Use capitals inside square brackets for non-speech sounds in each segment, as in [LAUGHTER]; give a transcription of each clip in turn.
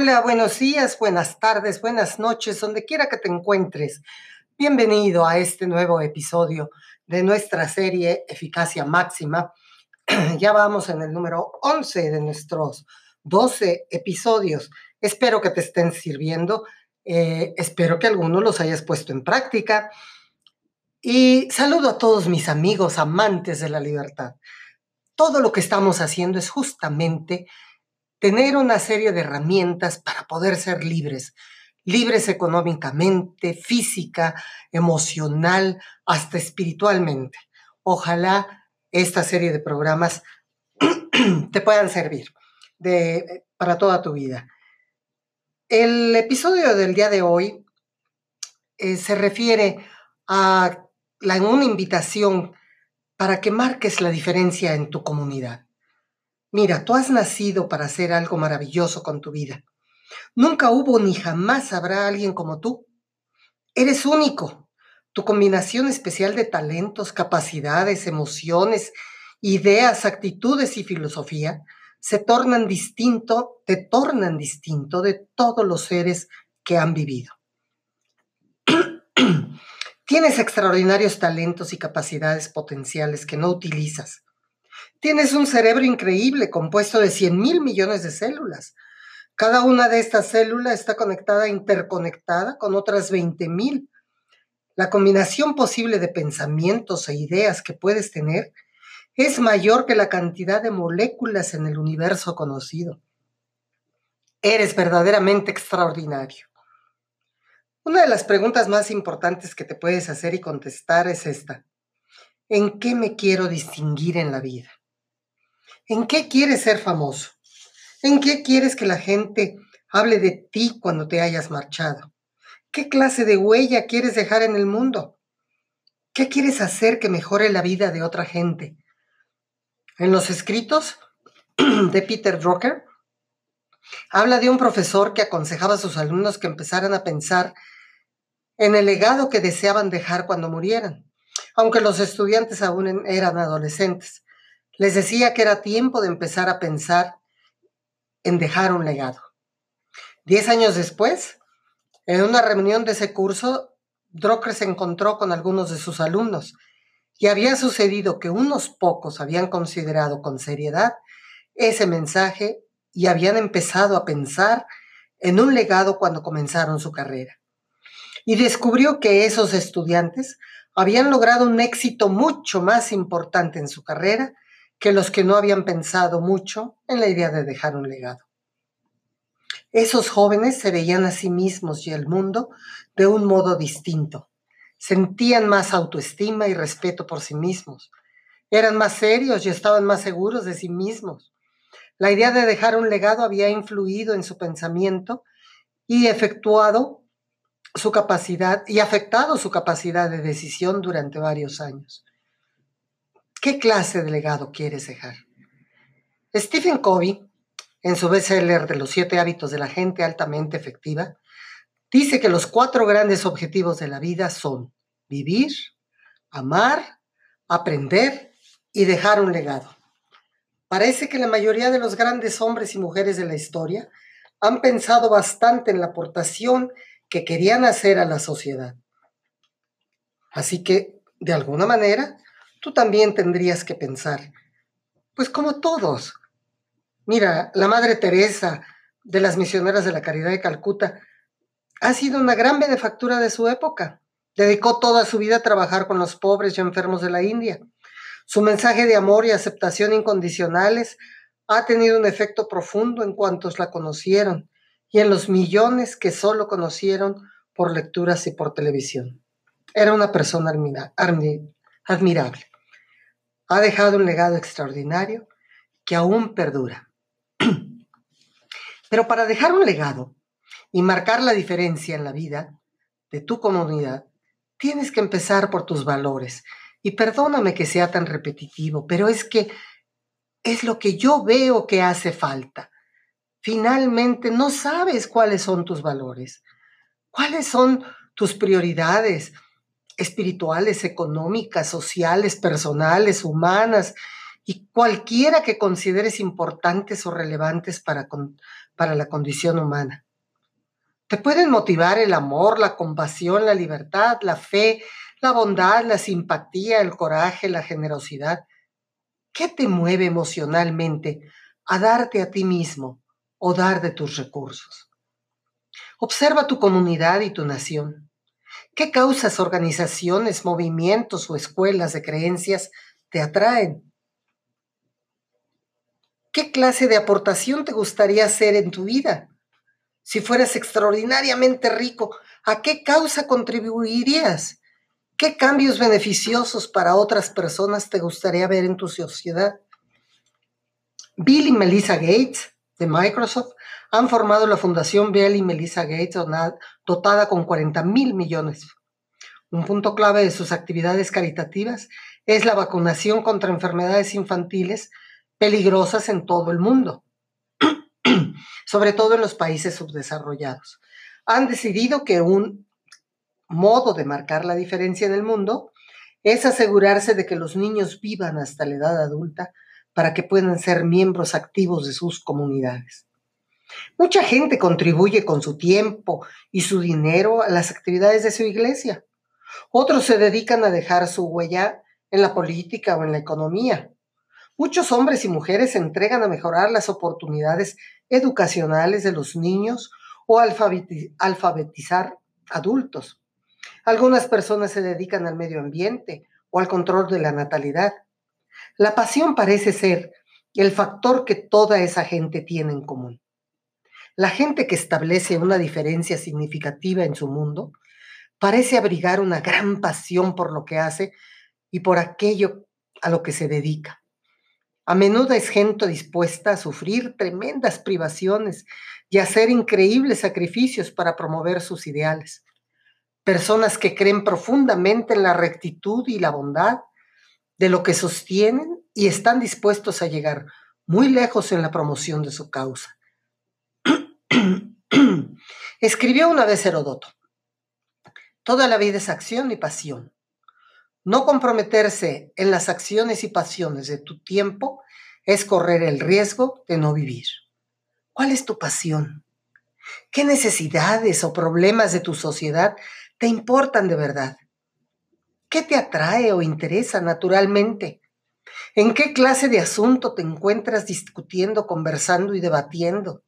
Hola, buenos días, buenas tardes, buenas noches, donde quiera que te encuentres. Bienvenido a este nuevo episodio de nuestra serie Eficacia Máxima. [CLEARS THROAT] ya vamos en el número 11 de nuestros 12 episodios. Espero que te estén sirviendo. Eh, espero que algunos los hayas puesto en práctica. Y saludo a todos mis amigos amantes de la libertad. Todo lo que estamos haciendo es justamente tener una serie de herramientas para poder ser libres, libres económicamente, física, emocional, hasta espiritualmente. Ojalá esta serie de programas [CLEARS THROAT] te puedan servir de, para toda tu vida. El episodio del día de hoy eh, se refiere a la, una invitación para que marques la diferencia en tu comunidad. Mira, tú has nacido para hacer algo maravilloso con tu vida. Nunca hubo ni jamás habrá alguien como tú. Eres único. Tu combinación especial de talentos, capacidades, emociones, ideas, actitudes y filosofía se tornan distinto, te tornan distinto de todos los seres que han vivido. [CLEARS THROAT] Tienes extraordinarios talentos y capacidades potenciales que no utilizas Tienes un cerebro increíble compuesto de 100 mil millones de células. Cada una de estas células está conectada, interconectada con otras 20 mil. La combinación posible de pensamientos e ideas que puedes tener es mayor que la cantidad de moléculas en el universo conocido. Eres verdaderamente extraordinario. Una de las preguntas más importantes que te puedes hacer y contestar es esta. ¿En qué me quiero distinguir en la vida? ¿En qué quieres ser famoso? ¿En qué quieres que la gente hable de ti cuando te hayas marchado? ¿Qué clase de huella quieres dejar en el mundo? ¿Qué quieres hacer que mejore la vida de otra gente? En los escritos [CLEARS THROAT] de Peter Drucker, habla de un profesor que aconsejaba a sus alumnos que empezaran a pensar en el legado que deseaban dejar cuando murieran, aunque los estudiantes aún eran adolescentes. Les decía que era tiempo de empezar a pensar en dejar un legado. Diez años después, en una reunión de ese curso, Drucker se encontró con algunos de sus alumnos y había sucedido que unos pocos habían considerado con seriedad ese mensaje y habían empezado a pensar en un legado cuando comenzaron su carrera. Y descubrió que esos estudiantes habían logrado un éxito mucho más importante en su carrera que los que no habían pensado mucho en la idea de dejar un legado. Esos jóvenes se veían a sí mismos y al mundo de un modo distinto. Sentían más autoestima y respeto por sí mismos. Eran más serios y estaban más seguros de sí mismos. La idea de dejar un legado había influido en su pensamiento y efectuado su capacidad y afectado su capacidad de decisión durante varios años. ¿Qué clase de legado quieres dejar? Stephen Covey, en su bestseller de los siete hábitos de la gente altamente efectiva, dice que los cuatro grandes objetivos de la vida son vivir, amar, aprender y dejar un legado. Parece que la mayoría de los grandes hombres y mujeres de la historia han pensado bastante en la aportación que querían hacer a la sociedad. Así que, de alguna manera, tú también tendrías que pensar, pues como todos. Mira, la Madre Teresa de las misioneras de la Caridad de Calcuta ha sido una gran benefactura de su época. Dedicó toda su vida a trabajar con los pobres y enfermos de la India. Su mensaje de amor y aceptación incondicionales ha tenido un efecto profundo en cuantos la conocieron y en los millones que solo conocieron por lecturas y por televisión. Era una persona admirable ha dejado un legado extraordinario que aún perdura. [CLEARS THROAT] Pero para dejar un legado y marcar la diferencia en la vida de tu comunidad, tienes que empezar por tus valores. Y perdóname que sea tan repetitivo, pero es que es lo que yo veo que hace falta. Finalmente no sabes cuáles son tus valores, cuáles son tus prioridades, espirituales, económicas, sociales, personales, humanas, y cualquiera que consideres importantes o relevantes para, para la condición humana. Te pueden motivar el amor, la compasión, la libertad, la fe, la bondad, la simpatía, el coraje, la generosidad. ¿Qué te mueve emocionalmente a darte a ti mismo o dar de tus recursos? Observa tu comunidad y tu nación. ¿Qué causas, organizaciones, movimientos o escuelas de creencias te atraen? ¿Qué clase de aportación te gustaría hacer en tu vida? Si fueras extraordinariamente rico, ¿a qué causa contribuirías? ¿Qué cambios beneficiosos para otras personas te gustaría ver en tu sociedad? Bill y Melissa Gates de Microsoft han formado la Fundación Bill y Melissa Gates dotada con 40 mil millones. Un punto clave de sus actividades caritativas es la vacunación contra enfermedades infantiles peligrosas en todo el mundo, [CLEARS THROAT] sobre todo en los países subdesarrollados. Han decidido que un modo de marcar la diferencia en el mundo es asegurarse de que los niños vivan hasta la edad adulta para que puedan ser miembros activos de sus comunidades. Mucha gente contribuye con su tiempo y su dinero a las actividades de su iglesia. Otros se dedican a dejar su huella en la política o en la economía. Muchos hombres y mujeres se entregan a mejorar las oportunidades educacionales de los niños o alfabetizar adultos. Algunas personas se dedican al medio ambiente o al control de la natalidad. La pasión parece ser el factor que toda esa gente tiene en común. La gente que establece una diferencia significativa en su mundo parece abrigar una gran pasión por lo que hace y por aquello a lo que se dedica. A menudo es gente dispuesta a sufrir tremendas privaciones y hacer increíbles sacrificios para promover sus ideales. Personas que creen profundamente en la rectitud y la bondad de lo que sostienen y están dispuestos a llegar muy lejos en la promoción de su causa. [CLEARS THROAT] Escribió una vez Herodoto, toda la vida es acción y pasión. No comprometerse en las acciones y pasiones de tu tiempo es correr el riesgo de no vivir. ¿Cuál es tu pasión? ¿Qué necesidades o problemas de tu sociedad te importan de verdad? ¿Qué te atrae o interesa naturalmente? ¿En qué clase de asunto te encuentras discutiendo, conversando y debatiendo?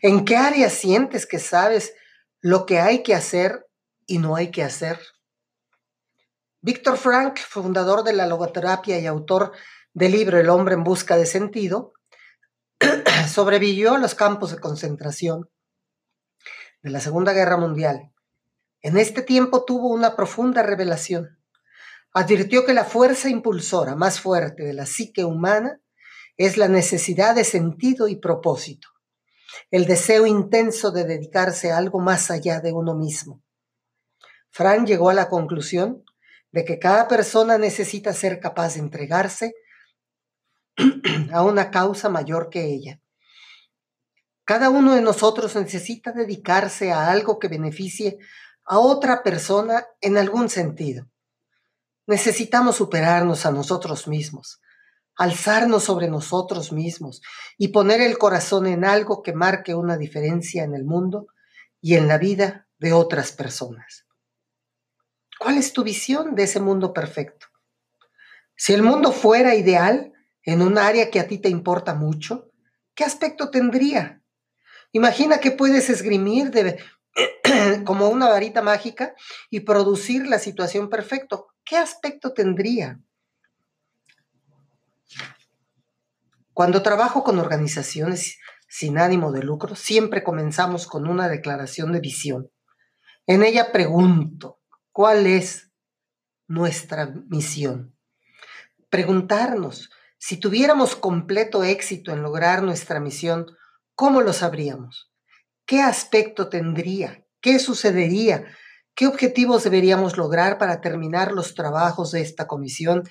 ¿En qué área sientes que sabes lo que hay que hacer y no hay que hacer? Víctor Frank, fundador de la logoterapia y autor del libro El hombre en busca de sentido, [CLEARS THROAT] sobrevivió a los campos de concentración de la Segunda Guerra Mundial. En este tiempo tuvo una profunda revelación. Advirtió que la fuerza impulsora más fuerte de la psique humana es la necesidad de sentido y propósito, el deseo intenso de dedicarse a algo más allá de uno mismo. Frank llegó a la conclusión de que cada persona necesita ser capaz de entregarse [CLEARS THROAT] a una causa mayor que ella. Cada uno de nosotros necesita dedicarse a algo que beneficie a otra persona en algún sentido. Necesitamos superarnos a nosotros mismos, alzarnos sobre nosotros mismos y poner el corazón en algo que marque una diferencia en el mundo y en la vida de otras personas. ¿Cuál es tu visión de ese mundo perfecto? Si el mundo fuera ideal en un área que a ti te importa mucho, ¿qué aspecto tendría? Imagina que puedes esgrimir de, [CLEARS THROAT] como una varita mágica y producir la situación perfecta. ¿Qué aspecto tendría? Cuando trabajo con organizaciones sin ánimo de lucro, siempre comenzamos con una declaración de visión. En ella pregunto, ¿Cuál es nuestra misión? Preguntarnos, si tuviéramos completo éxito en lograr nuestra misión, ¿cómo lo sabríamos? ¿Qué aspecto tendría? ¿Qué sucedería? ¿Qué objetivos deberíamos lograr para terminar los trabajos de esta comisión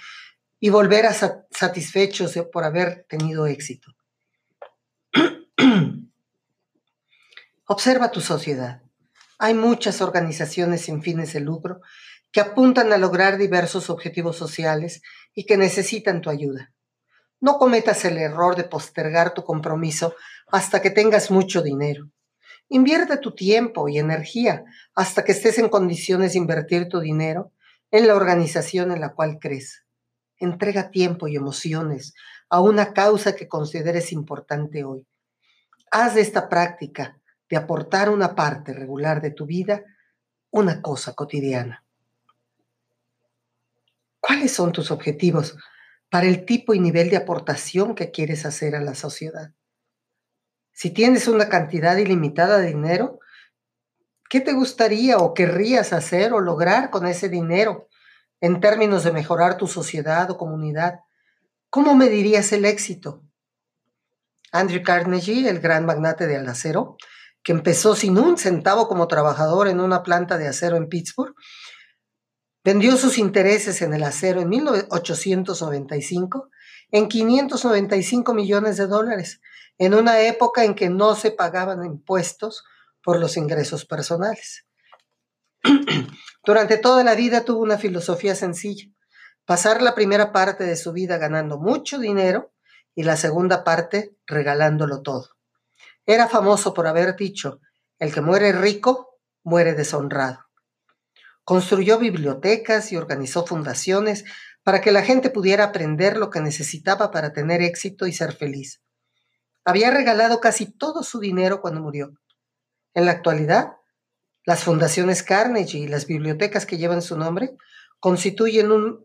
y volver a satisfechos por haber tenido éxito? [CLEARS THROAT] Observa tu sociedad. Hay muchas organizaciones sin fines de lucro que apuntan a lograr diversos objetivos sociales y que necesitan tu ayuda. No cometas el error de postergar tu compromiso hasta que tengas mucho dinero. Invierte tu tiempo y energía hasta que estés en condiciones de invertir tu dinero en la organización en la cual crees. Entrega tiempo y emociones a una causa que consideres importante hoy. Haz de esta práctica de aportar una parte regular de tu vida una cosa cotidiana. ¿Cuáles son tus objetivos para el tipo y nivel de aportación que quieres hacer a la sociedad? Si tienes una cantidad ilimitada de dinero, ¿qué te gustaría o querrías hacer o lograr con ese dinero en términos de mejorar tu sociedad o comunidad? ¿Cómo medirías el éxito? Andrew Carnegie, el gran magnate del acero, que empezó sin un centavo como trabajador en una planta de acero en Pittsburgh, Vendió sus intereses en el acero en 1895 en 595 millones de dólares, en una época en que no se pagaban impuestos por los ingresos personales. [CLEARS THROAT] Durante toda la vida tuvo una filosofía sencilla, pasar la primera parte de su vida ganando mucho dinero y la segunda parte regalándolo todo. Era famoso por haber dicho, el que muere rico, muere deshonrado. Construyó bibliotecas y organizó fundaciones para que la gente pudiera aprender lo que necesitaba para tener éxito y ser feliz. Había regalado casi todo su dinero cuando murió. En la actualidad, las fundaciones Carnegie y las bibliotecas que llevan su nombre constituyen un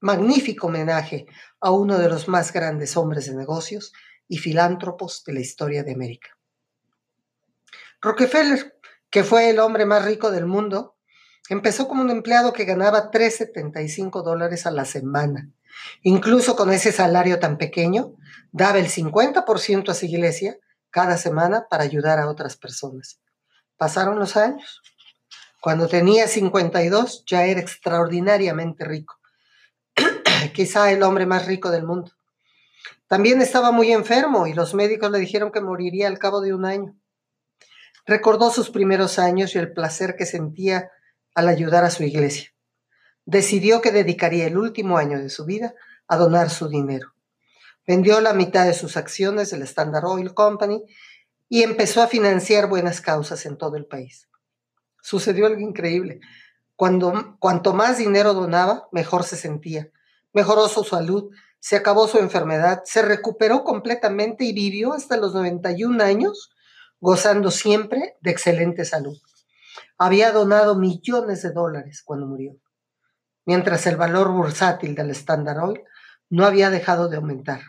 magnífico homenaje a uno de los más grandes hombres de negocios y filántropos de la historia de América. Rockefeller, que fue el hombre más rico del mundo, Empezó como un empleado que ganaba 3,75 dólares a la semana. Incluso con ese salario tan pequeño, daba el 50% a su iglesia cada semana para ayudar a otras personas. Pasaron los años. Cuando tenía 52 ya era extraordinariamente rico. [CLEARS THROAT] Quizá el hombre más rico del mundo. También estaba muy enfermo y los médicos le dijeron que moriría al cabo de un año. Recordó sus primeros años y el placer que sentía al ayudar a su iglesia. Decidió que dedicaría el último año de su vida a donar su dinero. Vendió la mitad de sus acciones del Standard Oil Company y empezó a financiar buenas causas en todo el país. Sucedió algo increíble. Cuando, cuanto más dinero donaba, mejor se sentía. Mejoró su salud, se acabó su enfermedad, se recuperó completamente y vivió hasta los 91 años, gozando siempre de excelente salud había donado millones de dólares cuando murió, mientras el valor bursátil del Standard Oil no había dejado de aumentar.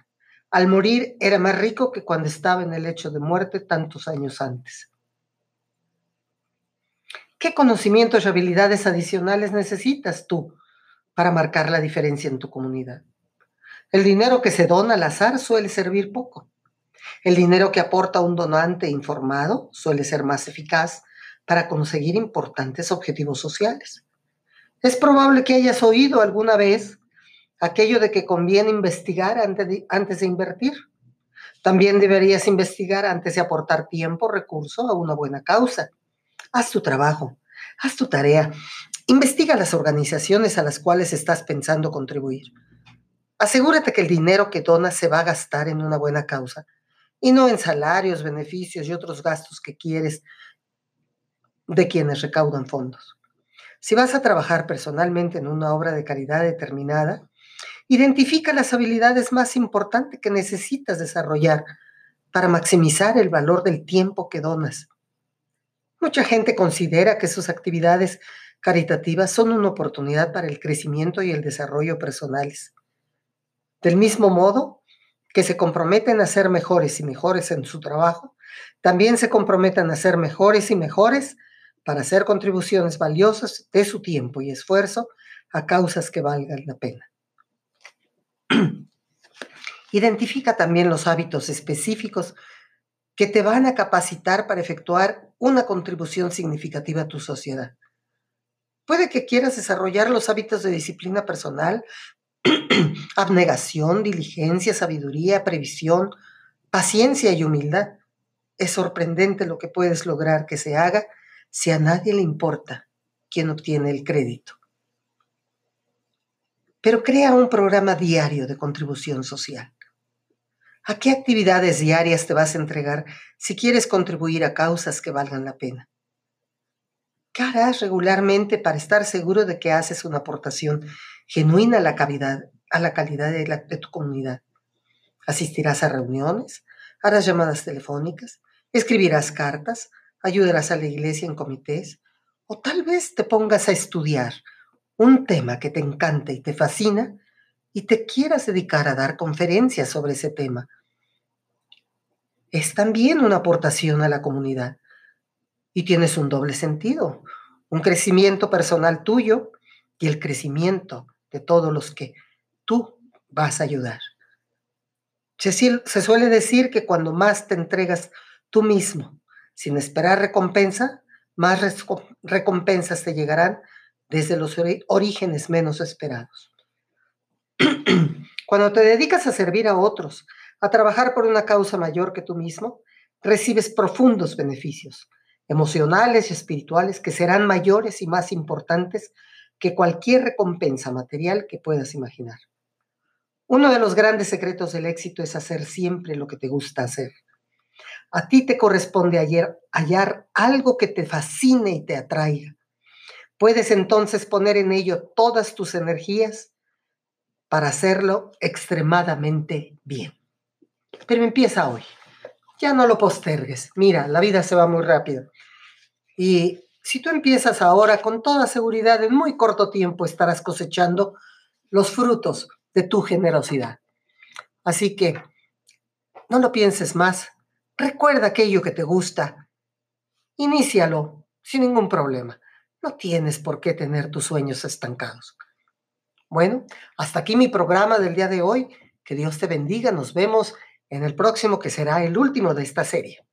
Al morir era más rico que cuando estaba en el hecho de muerte tantos años antes. ¿Qué conocimientos y habilidades adicionales necesitas tú para marcar la diferencia en tu comunidad? El dinero que se dona al azar suele servir poco. El dinero que aporta un donante informado suele ser más eficaz para conseguir importantes objetivos sociales. Es probable que hayas oído alguna vez aquello de que conviene investigar antes de, invertir. También deberías investigar antes de aportar tiempo, recursos a una buena causa. Haz tu trabajo, haz tu tarea, investiga las organizaciones a las cuales estás pensando contribuir. Asegúrate que el dinero que donas se va a gastar en una buena causa y no en salarios, beneficios y otros gastos que quieres de quienes recaudan fondos. Si vas a trabajar personalmente en una obra de caridad determinada, identifica las habilidades más importantes que necesitas desarrollar para maximizar el valor del tiempo que donas. Mucha gente considera que sus actividades caritativas son una oportunidad para el crecimiento y el desarrollo personales. Del mismo modo que se comprometen a ser mejores y mejores en su trabajo, también se comprometen a ser mejores y mejores para hacer contribuciones valiosas de su tiempo y esfuerzo a causas que valgan la pena. [CLEARS THROAT] Identifica también los hábitos específicos que te van a capacitar para efectuar una contribución significativa a tu sociedad. Puede que quieras desarrollar los hábitos de disciplina personal, [CLEARS THROAT] abnegación, diligencia, sabiduría, previsión, paciencia y humildad. Es sorprendente lo que puedes lograr que se haga si a nadie le importa quién obtiene el crédito. Pero crea un programa diario de contribución social. ¿A qué actividades diarias te vas a entregar si quieres contribuir a causas que valgan la pena? ¿Qué harás regularmente para estar seguro de que haces una aportación genuina a la, calidad, a la calidad de, de tu comunidad? ¿Asistirás a reuniones? ¿Harás llamadas telefónicas? ¿Escribirás cartas? ¿Ayudarás a la iglesia en comités? ¿O tal vez te pongas a estudiar un tema que te encanta y te fascina y te quieras dedicar a dar conferencias sobre ese tema? Es también una aportación a la comunidad y tienes un doble sentido, un crecimiento personal tuyo y el crecimiento de todos los que tú vas a ayudar. Se suele decir que cuando más te entregas tú mismo, sin esperar recompensa, más recompensas te llegarán desde los orígenes menos esperados. Cuando te dedicas a servir a otros, a trabajar por una causa mayor que tú mismo, recibes profundos beneficios emocionales y espirituales que serán mayores y más importantes que cualquier recompensa material que puedas imaginar. Uno de los grandes secretos del éxito es hacer siempre lo que te gusta hacer. A ti te corresponde hallar algo que te fascine y te atraiga. Puedes entonces poner en ello todas tus energías para hacerlo extremadamente bien. Pero empieza hoy. Ya no lo postergues. Mira, la vida se va muy rápido. Y si tú empiezas ahora, con toda seguridad, en muy corto tiempo estarás cosechando los frutos de tu generosidad. Así que no lo pienses más. Recuerda aquello que te gusta. Inícialo sin ningún problema. No tienes por qué tener tus sueños estancados. Bueno, hasta aquí mi programa del día de hoy. Que Dios te bendiga. Nos vemos en el próximo que será el último de esta serie.